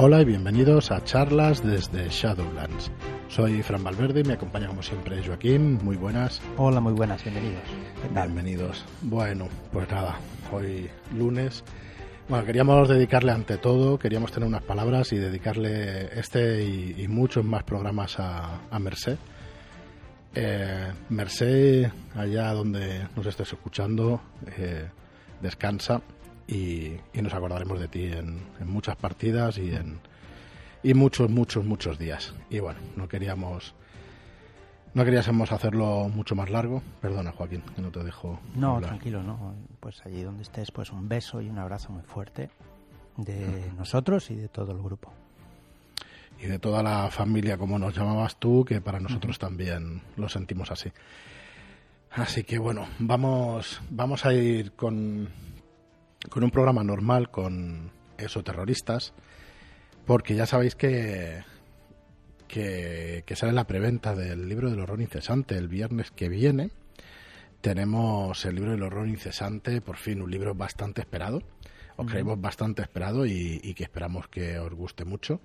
Hola y bienvenidos a charlas desde Shadowlands. Soy Fran Valverde y me acompaña como siempre Joaquín. Muy buenas. Hola, muy buenas, bienvenidos. Bienvenidos. Bueno, pues nada, hoy lunes. Bueno, queríamos dedicarle ante todo, queríamos tener unas palabras y dedicarle este y, muchos más programas a, a Merced. Eh, Merced, allá donde nos estés escuchando, eh, descansa y, nos acordaremos de ti en, muchas partidas y en y muchos, muchos, muchos días. Y bueno, no queríamos no queríamos hacerlo mucho más largo. Perdona, Joaquín, que no te dejo. No, tranquilo, no. Pues allí donde estés, pues un beso y un abrazo muy fuerte de nosotros y de todo el grupo. Y de toda la familia, como nos llamabas tú, que para nosotros también lo sentimos así. Así que bueno, vamos, vamos a ir con, con un programa normal con terroristas porque ya sabéis que, que, sale la preventa del libro del horror incesante el viernes que viene. Tenemos el libro del horror incesante, por fin un libro bastante esperado, os creemos bastante esperado y, que esperamos que os guste mucho.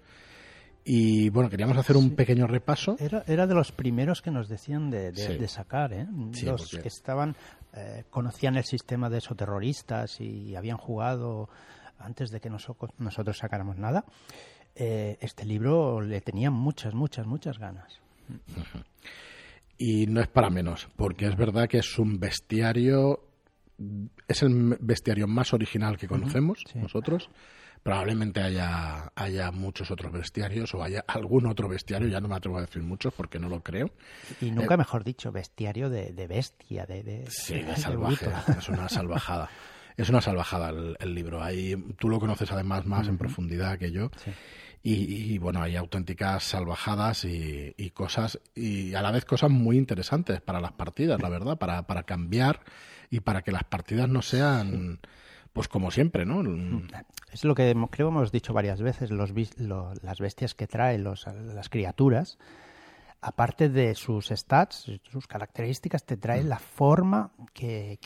Y bueno, queríamos hacer un pequeño repaso. Era, era, de los primeros que nos decían de, sacar, ¿eh? los que estaban, eh, conocían el sistema de esos terroristas y habían jugado antes de que nosotros, nosotros sacáramos nada. Eh, este libro le tenían muchas, muchas, muchas ganas. Y no es para menos, porque es verdad que es un bestiario, es el bestiario más original que conocemos nosotros probablemente haya, haya muchos otros bestiarios o haya algún otro bestiario, ya no me atrevo a decir muchos porque no lo creo. Y nunca, eh, mejor dicho, bestiario de, bestia, de, de, sí, de salvaje, es una salvajada. Es una salvajada el, libro. Ahí, tú lo conoces además más en profundidad que yo. Y, bueno, hay auténticas salvajadas y, y, cosas, y a la vez cosas muy interesantes para las partidas, la verdad, para, para cambiar y para que las partidas no sean pues como siempre, ¿no? Es lo que creo hemos dicho varias veces, los, las bestias que traen los, las criaturas, aparte de sus stats, sus características, te traen la forma que,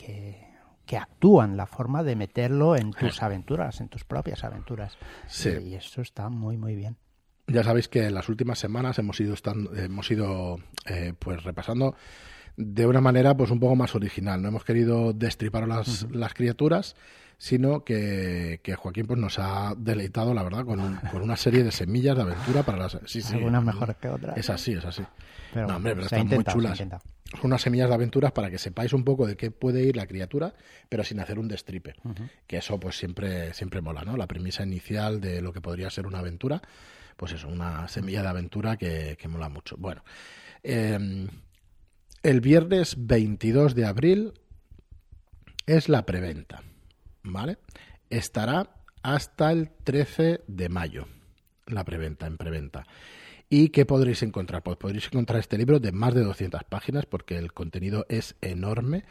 que, actúan, la forma de meterlo en tus aventuras, en tus propias aventuras. Sí. Y eso está muy, muy bien. Ya sabéis que en las últimas semanas hemos ido, hemos ido eh, pues repasando de una manera pues un poco más original. No hemos querido destripar las, las criaturas, sino que, Joaquín pues nos ha deleitado, la verdad, con, con, una serie de semillas de aventura para las... Sí, sí, Algunas mejores que otras. Es así, es así. Pero, no, hombre, pero están muy chulas. Son unas semillas de aventuras para que sepáis un poco de qué puede ir la criatura, pero sin hacer un destripe. Que eso pues siempre, siempre mola, ¿no? La premisa inicial de lo que podría ser una aventura, pues eso, una semilla de aventura que, que mola mucho. Bueno, em, el viernes 22 de abril es la preventa. ¿Vale? Estará hasta el 13 de mayo, la preventa, en preventa. ¿Y qué podréis encontrar? Pues podréis encontrar este libro de más de 200 páginas porque el contenido es enorme.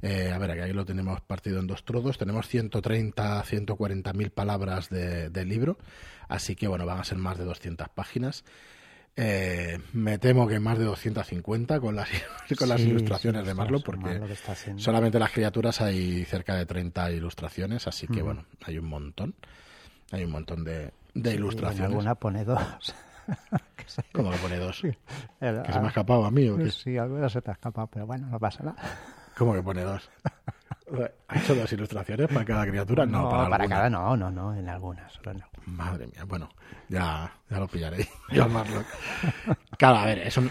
Eh, a ver, aquí lo tenemos partido en dos trodos. Tenemos 130, 140 mil palabras de, de libro. Así que, bueno, van a ser más de 200 páginas. Eh, me temo que más de 250 con las, con las ilustraciones de Marlo, porque solamente las criaturas hay cerca de 30 ilustraciones, así que bueno, hay un montón. Hay un montón de, de ilustraciones. alguna pone dos. ¿Cómo que pone dos? ¿Que se me ha escapado a mí o qué? Sí, alguna se te ha escapado, pero bueno, no pasa nada. ¿Cómo que pone dos? ¿Ha hecho dos ilustraciones para cada criatura? No, para, para cada no, no, no, en algunas, solo no. Madre mía, bueno, ya, ya lo pillaré. Yo Marlock. Claro, a ver, eso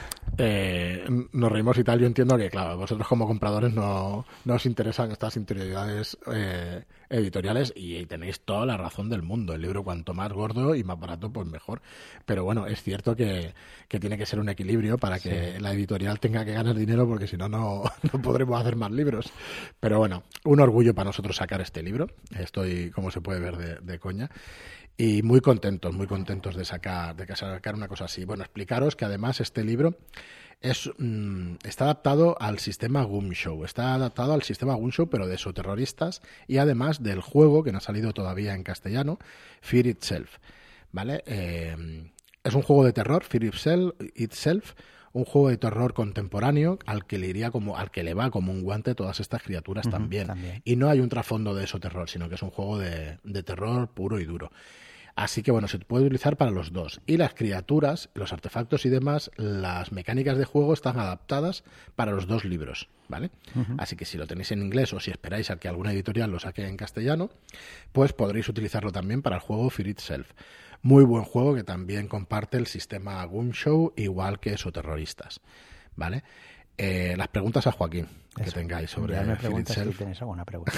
eh, nos reímos y tal. Yo entiendo que, claro, vosotros como compradores no, no os interesan estas interioridades eh, editoriales y tenéis toda la razón del mundo. El libro, cuanto más gordo y más barato, pues mejor. Pero bueno, es cierto que, que tiene que ser un equilibrio para que la editorial tenga que ganar dinero, porque si no, no podremos hacer más libros. Pero bueno, un orgullo para nosotros sacar este libro. Estoy, como se puede ver, de, de coña y muy contentos, muy contentos de sacar, de sacar una cosa así. Bueno, explicaros que además este libro es, mm, está adaptado al sistema Show, está adaptado al sistema Show, pero de terroristas y además del juego que no ha salido todavía en castellano, Fear Itself, ¿vale? Eh, es un juego de terror, Fear Itself, un juego de terror contemporáneo al que le iría como al que le va como un guante todas estas criaturas también. y no hay un trasfondo de eso terror sino que es un juego de, de terror puro y duro Así que bueno, se puede utilizar para los dos. Y las criaturas, los artefactos y demás, las mecánicas de juego están adaptadas para los dos libros, ¿vale? Así que si lo tenéis en inglés o si esperáis a que alguna editorial lo saque en castellano, pues podréis utilizarlo también para el juego Fear Itself. Muy buen juego que también comparte el sistema Show igual que Terroristas, ¿vale? Eh, las preguntas a Joaquín que tengáis sobre. Si tenéis alguna pregunta.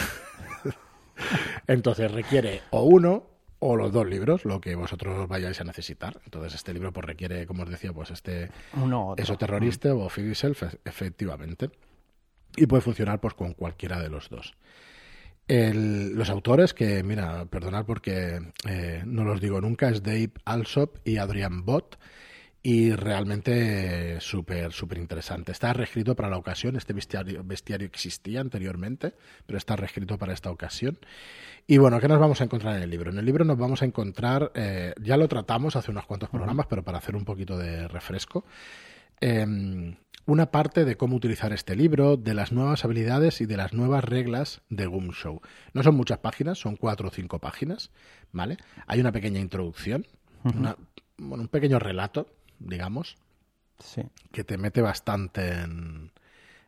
Entonces requiere o uno o los dos libros, lo que vosotros vayáis a necesitar. Entonces este libro pues requiere, como os decía, pues este Uno, eso terrorista o Fear Itself, efectivamente. Y puede funcionar pues con cualquiera de los dos. Los autores, que mira, perdonad porque eh, no los digo nunca, es Dave Alsop y Adrian Bott y realmente súper, súper interesante. Está reescrito para la ocasión, este bestiario, bestiario existía anteriormente, pero está reescrito para esta ocasión. Y bueno, ¿qué nos vamos a encontrar en el libro? En el libro nos vamos a encontrar, eh, ya lo tratamos hace unos cuantos programas, pero para hacer un poquito de refresco, em, una parte de cómo utilizar este libro, de las nuevas habilidades y de las nuevas reglas de Goom Show. No son muchas páginas, son cuatro o cinco páginas, ¿vale? Hay una pequeña introducción, un pequeño relato digamos, que te mete bastante en,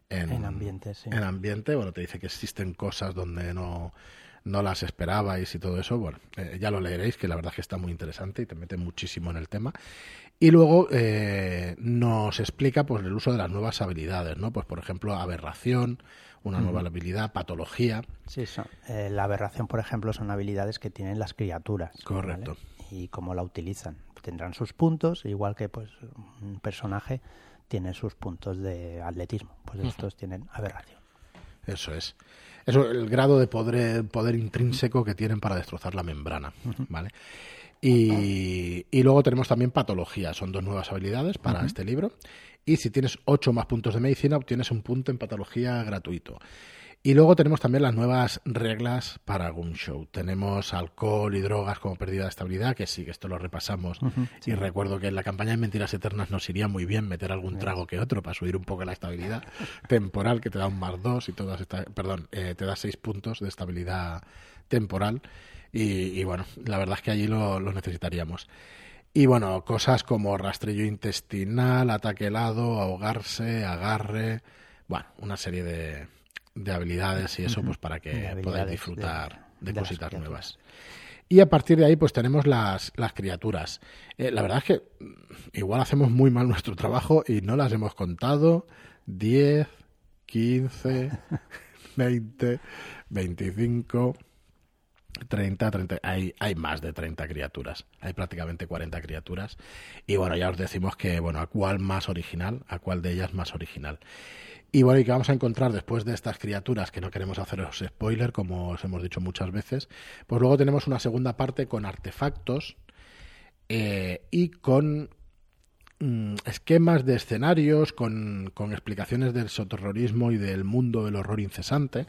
en, ambiente. En ambiente, bueno, te dice que existen cosas donde no, no las esperabais y todo eso. Bueno, eh, ya lo leeréis, que la verdad es que está muy interesante y te mete muchísimo en el tema. Y luego eh, nos explica pues el uso de las nuevas habilidades, ¿no? Pues por ejemplo, aberración, una nueva habilidad, patología. Sí, eh, la aberración, por ejemplo, son habilidades que tienen las criaturas. Correcto. Y cómo la utilizan tendrán sus puntos, igual que pues un personaje tiene sus puntos de atletismo, pues estos tienen aberración. Eso es. Eso, el grado de poder, poder intrínseco que tienen para destrozar la membrana, ¿vale? Y, y, luego tenemos también patología, son dos nuevas habilidades para este libro. Y si tienes ocho más puntos de medicina, obtienes un punto en patología gratuito. Y luego tenemos también las nuevas reglas para Goon Show. Tenemos alcohol y drogas como pérdida de estabilidad, que sí, que esto lo repasamos. Y recuerdo que en la campaña de Mentiras Eternas nos iría muy bien meter algún trago que otro para subir un poco la estabilidad temporal, que te da un más dos y todas estas, perdón, eh, te da seis puntos de estabilidad temporal. Y, bueno, la verdad es que allí lo, lo necesitaríamos. Y bueno, cosas como rastrillo intestinal, ataque helado, ahogarse, agarre, bueno, una serie de, de habilidades y eso, pues para que podáis disfrutar de, cositas nuevas. Y a partir de ahí, pues tenemos las, las criaturas. Eh, la verdad es que mm, igual hacemos muy mal nuestro trabajo y no las hemos contado. 10, 15, 20, 25, 30, 30. Hay, hay más de 30 criaturas. Hay prácticamente 40 criaturas. Y bueno, ya os decimos que, bueno, a cuál más original, a cuál de ellas más original. Y bueno, ¿y qué vamos a encontrar después de estas criaturas? Que no queremos haceros spoiler, como os hemos dicho muchas veces. Pues luego tenemos una segunda parte con artefactos eh, y con mm, esquemas de escenarios, con, explicaciones del soterrorismo y del mundo del horror incesante.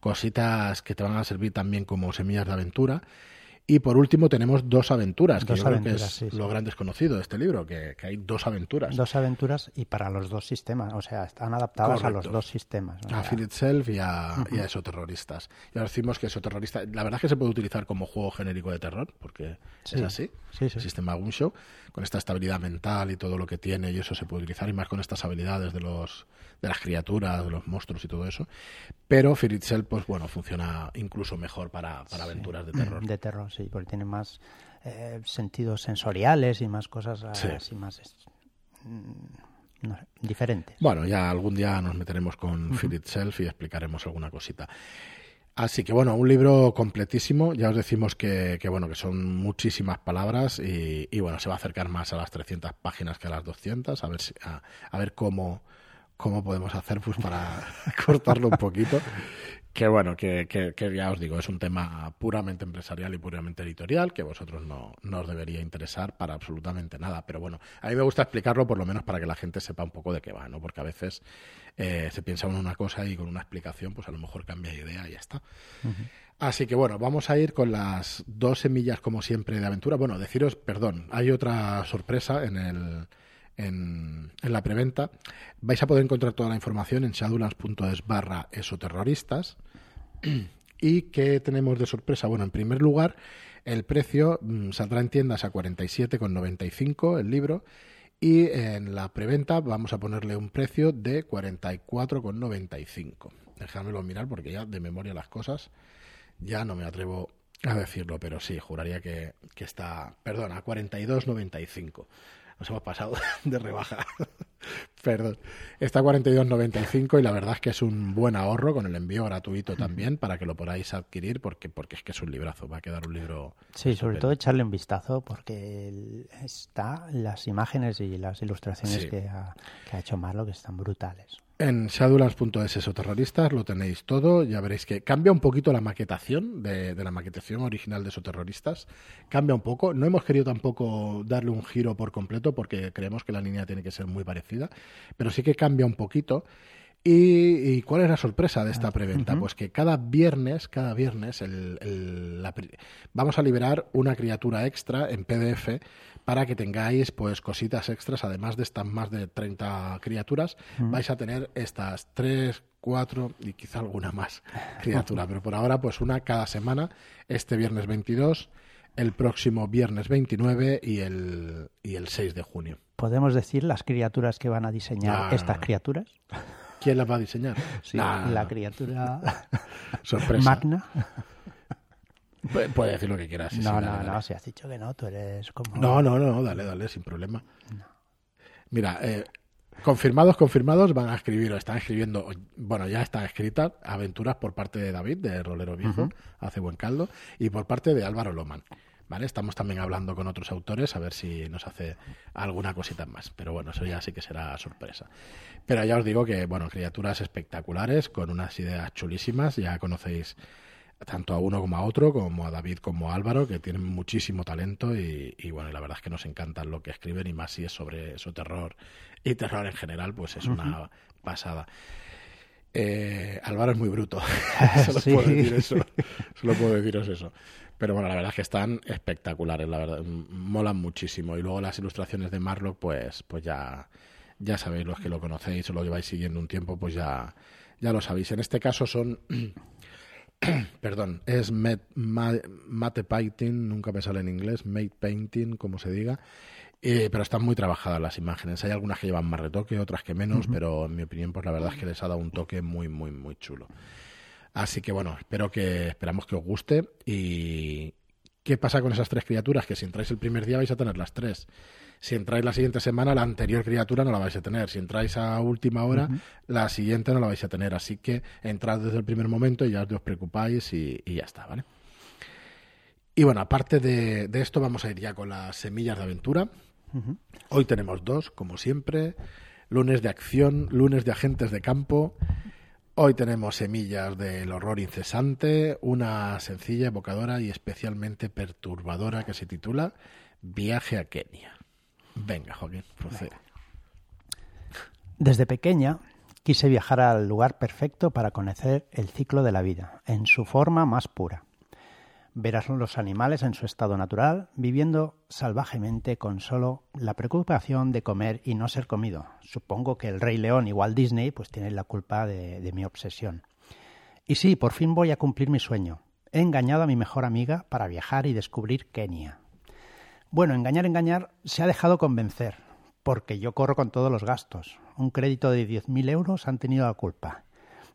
Cositas que te van a servir también como semillas de aventura. Y por último tenemos dos aventuras, que yo creo que es lo gran desconocido de este libro, que, hay dos aventuras. Dos aventuras y para los dos sistemas, o sea, están adaptadas a los dos sistemas. A Fear Itself y a, uh y Esoterroristas. Y ahora decimos que Esoterrorista, la verdad es que se puede utilizar como juego genérico de terror, porque es así, el sistema Gunshow, con esta estabilidad mental y todo lo que tiene, y eso se puede utilizar, y más con estas habilidades de los de las criaturas, de los monstruos y todo eso. Pero Fear Itself, pues bueno, funciona incluso mejor para, para aventuras de terror. De terror, sí, porque tiene más eh, sentidos sensoriales y más cosas así más mm, diferentes. Bueno, ya algún día nos meteremos con Fear Itself y explicaremos alguna cosita. Así que bueno, un libro completísimo. Ya os decimos que, que bueno que son muchísimas palabras y, y, bueno se va a acercar más a las 300 páginas que a las 200. A ver si, a, a ver cómo cómo podemos hacer pues para cortarlo un poquito. Que bueno, que, que, ya os digo, es un tema puramente empresarial y puramente editorial, que vosotros no, no, os debería interesar para absolutamente nada. Pero bueno, a mí me gusta explicarlo por lo menos para que la gente sepa un poco de qué va, ¿no? Porque a veces eh, se piensa en una cosa y con una explicación, pues a lo mejor cambia de idea y ya está. Así que bueno, vamos a ir con las dos semillas, como siempre, de aventura. Bueno, deciros, perdón, hay otra sorpresa en el en, la preventa. Vais a poder encontrar toda la información en shadowlands.es barra esoterroristas. ¿Y qué tenemos de sorpresa? Bueno, en primer lugar, El precio mm, saldrá en tiendas a 47,95 el libro y en la preventa vamos a ponerle un precio de 44,95. Déjamelo mirar porque ya de memoria las cosas ya no me atrevo a decirlo, pero sí, juraría que, que está, perdón, a 42,95 nos hemos pasado de rebaja. Perdón. Está a 42.95 y la verdad es que es un buen ahorro con el envío gratuito también para que lo podáis adquirir porque, porque es que es un librazo, va a quedar un libro. Sí, sobre todo echarle un vistazo porque está las imágenes y las ilustraciones que, ha, que ha hecho Marlo que están brutales. En shadowlands.es Soterroristas lo tenéis todo. Ya veréis que cambia un poquito la maquetación de, la maquetación original de Soterroristas. Cambia un poco. No hemos querido tampoco darle un giro por completo porque creemos que la línea tiene que ser muy parecida. Pero sí que cambia un poquito. ¿Y, cuál es la sorpresa de esta ah, preventa? Pues que cada viernes, cada viernes, vamos a liberar una criatura extra en PDF para que tengáis pues cositas extras, además de estas más de 30 criaturas, vais a tener estas 3, 4 y quizá alguna más criatura, pero por ahora pues una cada semana, este viernes 22, el próximo viernes 29 y el, y el 6 de junio. ¿Podemos decir las criaturas que van a diseñar estas criaturas? ¿Quién las va a diseñar? Sí, la criatura Sorpresa. magna. Puede decir lo que quieras. no, no, no, si has dicho que no, tú eres como... No, no, no, dale, dale, sin problema. Mira, eh, confirmados, confirmados, van a escribir o están escribiendo, bueno, ya están escritas aventuras por parte de David, de Rolero Viejo, hace buen caldo, y por parte de Álvaro Loman. ¿Vale? Estamos también hablando con otros autores a ver si nos hace alguna cosita más. Pero bueno, eso ya sí que será sorpresa. Pero ya os digo que, bueno, criaturas espectaculares, con unas ideas chulísimas. Ya conocéis tanto a uno como a otro, como a David como a Álvaro, que tienen muchísimo talento y, bueno, la verdad es que nos encanta lo que escriben y más si es sobre su terror y terror en general, pues es una pasada. Eh, Álvaro es muy bruto, solo puedo decir eso, solo puedo deciros eso. Pero bueno, la verdad es que están espectaculares, la verdad, molan muchísimo. Y luego las ilustraciones de Marlock, pues, pues ya, ya sabéis, los que lo conocéis o lo lleváis siguiendo un tiempo, pues ya, ya lo sabéis. En este caso son perdón, es mate painting, nunca me sale en inglés, mate painting, como se diga, eh, pero están muy trabajadas las imágenes. Hay algunas que llevan más retoque, otras que menos, pero en mi opinión, pues la verdad es que les ha dado un toque muy, muy, muy chulo. Así que bueno, espero que esperamos que os guste. ¿Y qué pasa con esas tres criaturas? Que si entráis el primer día vais a tener las tres. Si entráis la siguiente semana, la anterior criatura no la vais a tener. Si entráis a última hora, la siguiente no la vais a tener. Así que entrad desde el primer momento y ya os preocupáis y, ya está, ¿vale? Y bueno, aparte de, esto, vamos a ir ya con las semillas de aventura. Hoy tenemos dos, como siempre. Lunes de acción, lunes de agentes de campo. Hoy tenemos semillas del horror incesante, una sencilla, evocadora y especialmente perturbadora que se titula Viaje a Kenia. Venga, Joaquín, procede. Desde pequeña quise viajar al lugar perfecto para conocer el ciclo de la vida, en su forma más pura. Ver a los animales en su estado natural, viviendo salvajemente con solo la preocupación de comer y no ser comido. Supongo que el Rey León, igual Disney, pues tiene la culpa de, de mi obsesión. Y sí, por fin voy a cumplir mi sueño. He engañado a mi mejor amiga para viajar y descubrir Kenia, bueno, engañar, engañar, se ha dejado convencer, porque yo corro con todos los gastos. Un crédito de 10.000 euros han tenido la culpa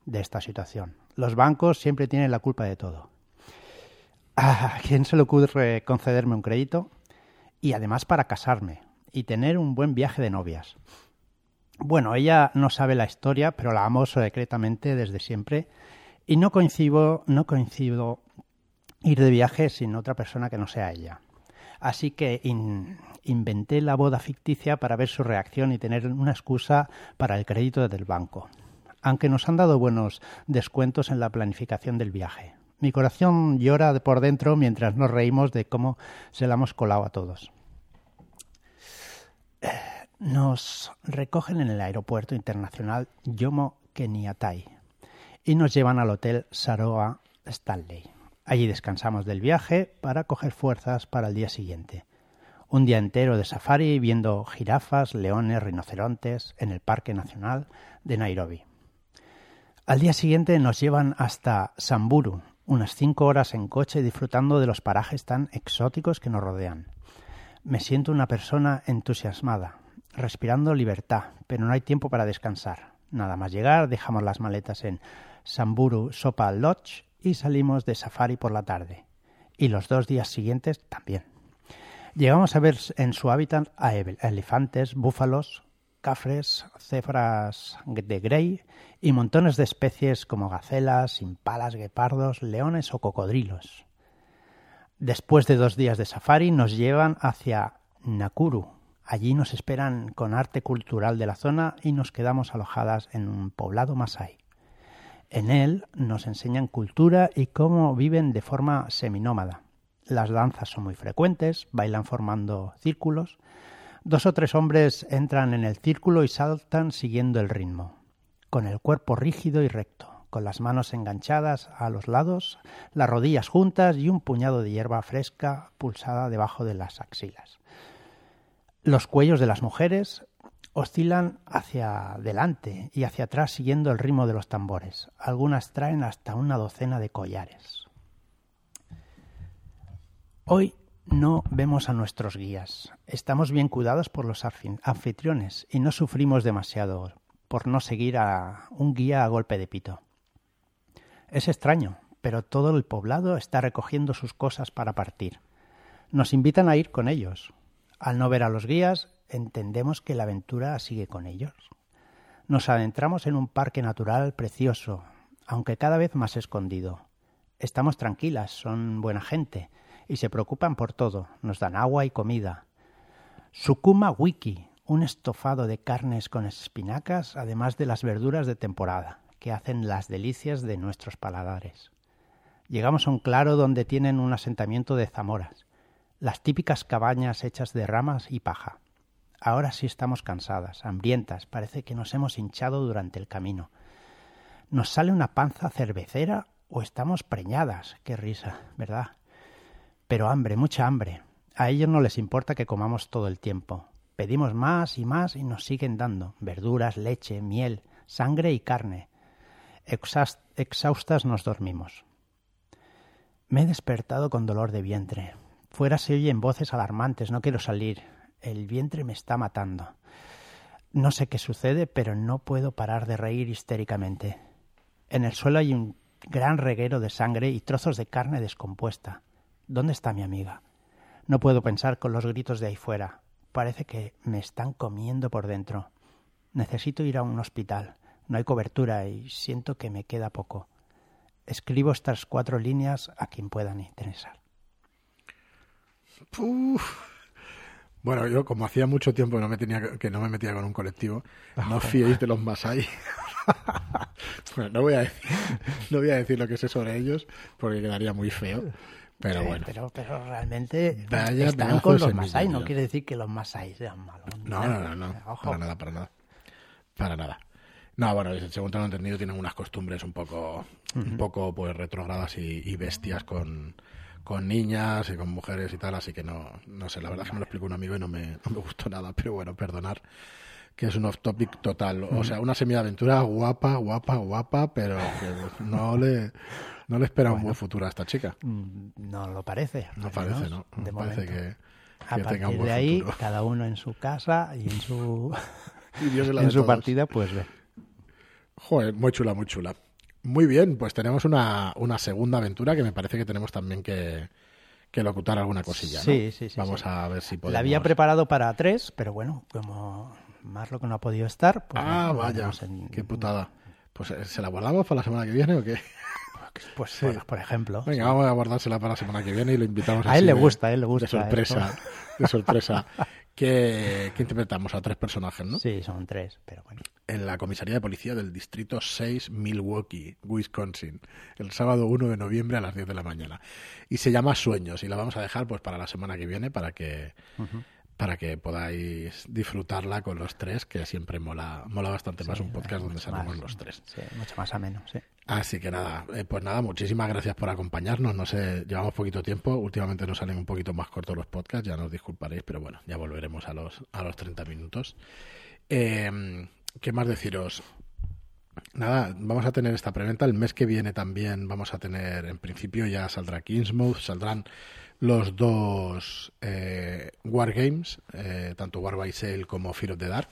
de esta situación. Los bancos siempre tienen la culpa de todo. ¿A quién se le ocurre concederme un crédito? Y además para casarme y tener un buen viaje de novias. Bueno, ella no sabe la historia, pero la amo secretamente desde siempre y no coincido, no coincido ir de viaje sin otra persona que no sea ella. Así que inventé la boda ficticia para ver su reacción y tener una excusa para el crédito del banco. Aunque nos han dado buenos descuentos en la planificación del viaje. Mi corazón llora por dentro mientras nos reímos de cómo se la hemos colado a todos. Nos recogen en el aeropuerto internacional Yomo Kenyatai y nos llevan al hotel Saroa Stanley. Allí descansamos del viaje para coger fuerzas para el día siguiente. Un día entero de safari viendo jirafas, leones, rinocerontes en el Parque Nacional de Nairobi. Al día siguiente nos llevan hasta Samburu, unas cinco horas en coche disfrutando de los parajes tan exóticos que nos rodean. Me siento una persona entusiasmada, respirando libertad, pero no hay tiempo para descansar. Nada más llegar, dejamos las maletas en Samburu Sopa Lodge y salimos de safari por la tarde. Y los dos días siguientes también. Llegamos a ver en su hábitat a elefantes, búfalos, cafres, cefras de grey y montones de especies como gacelas, impalas, guepardos, leones o cocodrilos. Después de dos días de safari nos llevan hacia Nakuru. Allí nos esperan con arte cultural de la zona y nos quedamos alojadas en un poblado masái. En él nos enseñan cultura y cómo viven de forma seminómada. Las danzas son muy frecuentes, bailan formando círculos. Dos o tres hombres entran en el círculo y saltan siguiendo el ritmo, con el cuerpo rígido y recto, con las manos enganchadas a los lados, las rodillas juntas y un puñado de hierba fresca pulsada debajo de las axilas. Los cuellos de las mujeres oscilan hacia adelante y hacia atrás siguiendo el ritmo de los tambores. Algunas traen hasta una docena de collares. Hoy no vemos a nuestros guías. Estamos bien cuidados por los anfitriones y no sufrimos demasiado por no seguir a un guía a golpe de pito. Es extraño, pero todo el poblado está recogiendo sus cosas para partir. Nos invitan a ir con ellos. Al no ver a los guías, entendemos que la aventura sigue con ellos. Nos adentramos en un parque natural precioso, aunque cada vez más escondido. Estamos tranquilas, son buena gente y se preocupan por todo, nos dan agua y comida. Sukuma Wiki, un estofado de carnes con espinacas, además de las verduras de temporada, que hacen las delicias de nuestros paladares. Llegamos a un claro donde tienen un asentamiento de zamoras, las típicas cabañas hechas de ramas y paja. Ahora sí estamos cansadas, hambrientas, parece que nos hemos hinchado durante el camino. ¿Nos sale una panza cervecera o estamos preñadas? Qué risa, ¿verdad? Pero hambre, mucha hambre. A ellos no les importa que comamos todo el tiempo. Pedimos más y más y nos siguen dando verduras, leche, miel, sangre y carne. exhaustas nos dormimos. Me he despertado con dolor de vientre. Fuera se oyen voces alarmantes. No quiero salir. El vientre me está matando. No sé qué sucede, pero no puedo parar de reír histéricamente. En el suelo hay un gran reguero de sangre y trozos de carne descompuesta. ¿Dónde está mi amiga? No puedo pensar con los gritos de ahí fuera. Parece que me están comiendo por dentro. Necesito ir a un hospital. No hay cobertura y siento que me queda poco. Escribo estas cuatro líneas a quien puedan interesar. Bueno, yo como hacía mucho tiempo que no me, tenía, que no me metía con un colectivo, no fiéis de los Masai. bueno, no voy, a decir, no voy a decir lo que sé sobre ellos porque quedaría muy feo. Pero bueno. Pero, pero realmente están con los Masai, no quiere decir que los Masai sean malos. No, no, no, no. Para nada, para nada. Para nada. No, bueno, según tengo entendido, tienen unas costumbres un poco, un poco pues retrogradas y, bestias con, con niñas y con mujeres y tal, así que no, no sé, la verdad es que me lo explicó un amigo y no me, no me gustó nada, pero bueno, perdonar que es un off topic total. O sea, una semiaventura guapa, guapa, guapa, pero que no le no le espera un buen futuro a esta chica. Mm, no lo parece. No parece, ¿no? de parece que, a partir de ahí, cada uno en su casa y en su, en su partida, pues ve. Joder, muy chula, muy chula. Muy bien, pues tenemos una, una segunda aventura que me parece que tenemos también que, que locutar alguna cosilla. ¿no? Sí, sí, sí. Vamos a ver si podemos. La había preparado para tres, pero bueno, como más lo que no ha podido estar. Pues ah, vaya, qué putada. Pues eh, ¿se la guardamos para la semana que viene o qué? Pues, por, ejemplo. Venga, vamos a guardársela para la semana que viene y lo invitamos a él le gusta, a él le gusta. De sorpresa, de sorpresa. que, interpretamos a tres personajes, ¿no? Sí, son tres, pero bueno. En la comisaría de policía del distrito 6, Milwaukee, Wisconsin, el sábado 1 de noviembre a las 10 de la mañana. Y se llama Sueños y la vamos a dejar pues para la semana que viene para que para que podáis disfrutarla con los tres, que siempre mola, mola bastante más un podcast donde salimos los tres. Sí, mucho más ameno, sí. Así que nada, eh, pues nada, muchísimas gracias por acompañarnos. No sé, llevamos poquito tiempo, últimamente nos salen un poquito más cortos los podcasts, ya nos disculparéis, pero bueno, ya volveremos a los, a los 30 minutos. Em, ¿Qué más deciros? nada, vamos a tener esta preventa. El mes que viene también vamos a tener, en principio ya saldrá Kingsmouth, saldrán los dos eh, Wargames, eh, tanto War by Sale como Fear of the Dark.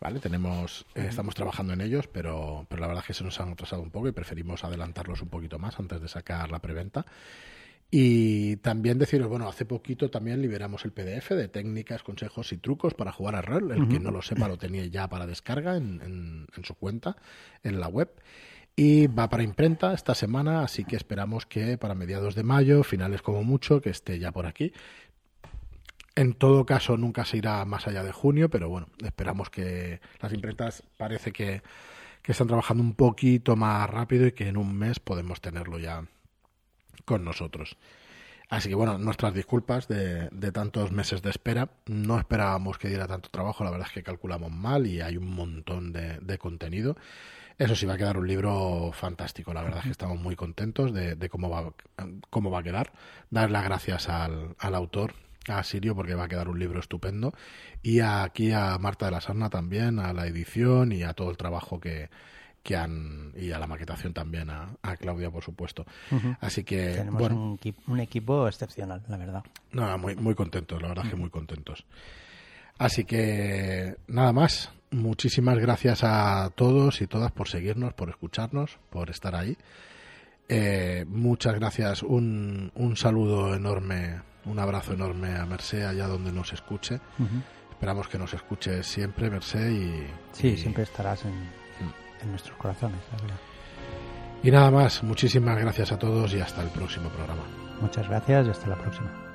¿Vale? Tenemos, eh, estamos trabajando en ellos, pero, pero la verdad es que se nos han atrasado un poco y preferimos adelantarlos un poquito más antes de sacar la preventa. Y también deciros, bueno, hace poquito también liberamos el PDF de técnicas, consejos y trucos para jugar a rol. El que no lo sepa lo tenía ya para descarga en, en, su cuenta, en la web. Y va para imprenta esta semana, así que esperamos que para mediados de mayo, finales como mucho, que esté ya por aquí. En todo caso, nunca se irá más allá de junio, pero bueno, esperamos que las imprentas parece que, que están trabajando un poquito más rápido y que en un mes podemos tenerlo ya con nosotros. Así que bueno, nuestras disculpas de, tantos meses de espera. No esperábamos que diera tanto trabajo, la verdad es que calculamos mal y hay un montón de, contenido. Eso sí, va a quedar un libro fantástico, la verdad es que estamos muy contentos de, cómo, va, cómo va a quedar. Dar las gracias al, al autor, a Sirio, porque va a quedar un libro estupendo. Y aquí a Marta de la Sarna también, a la edición y a todo el trabajo que, que han y a la maquetación también a, Claudia por supuesto. Así que tenemos bueno, un, equipo excepcional la verdad. No, muy muy contentos la verdad que muy contentos. Así que nada más. Muchísimas gracias a todos y todas por seguirnos por escucharnos por estar ahí. Eh, muchas gracias. Un, un saludo enorme un abrazo enorme a Merced allá donde nos escuche. Esperamos que nos escuche siempre Merced y sí siempre estarás en en nuestros corazones. Y nada más, muchísimas gracias a todos y hasta el próximo programa. Muchas gracias y hasta la próxima.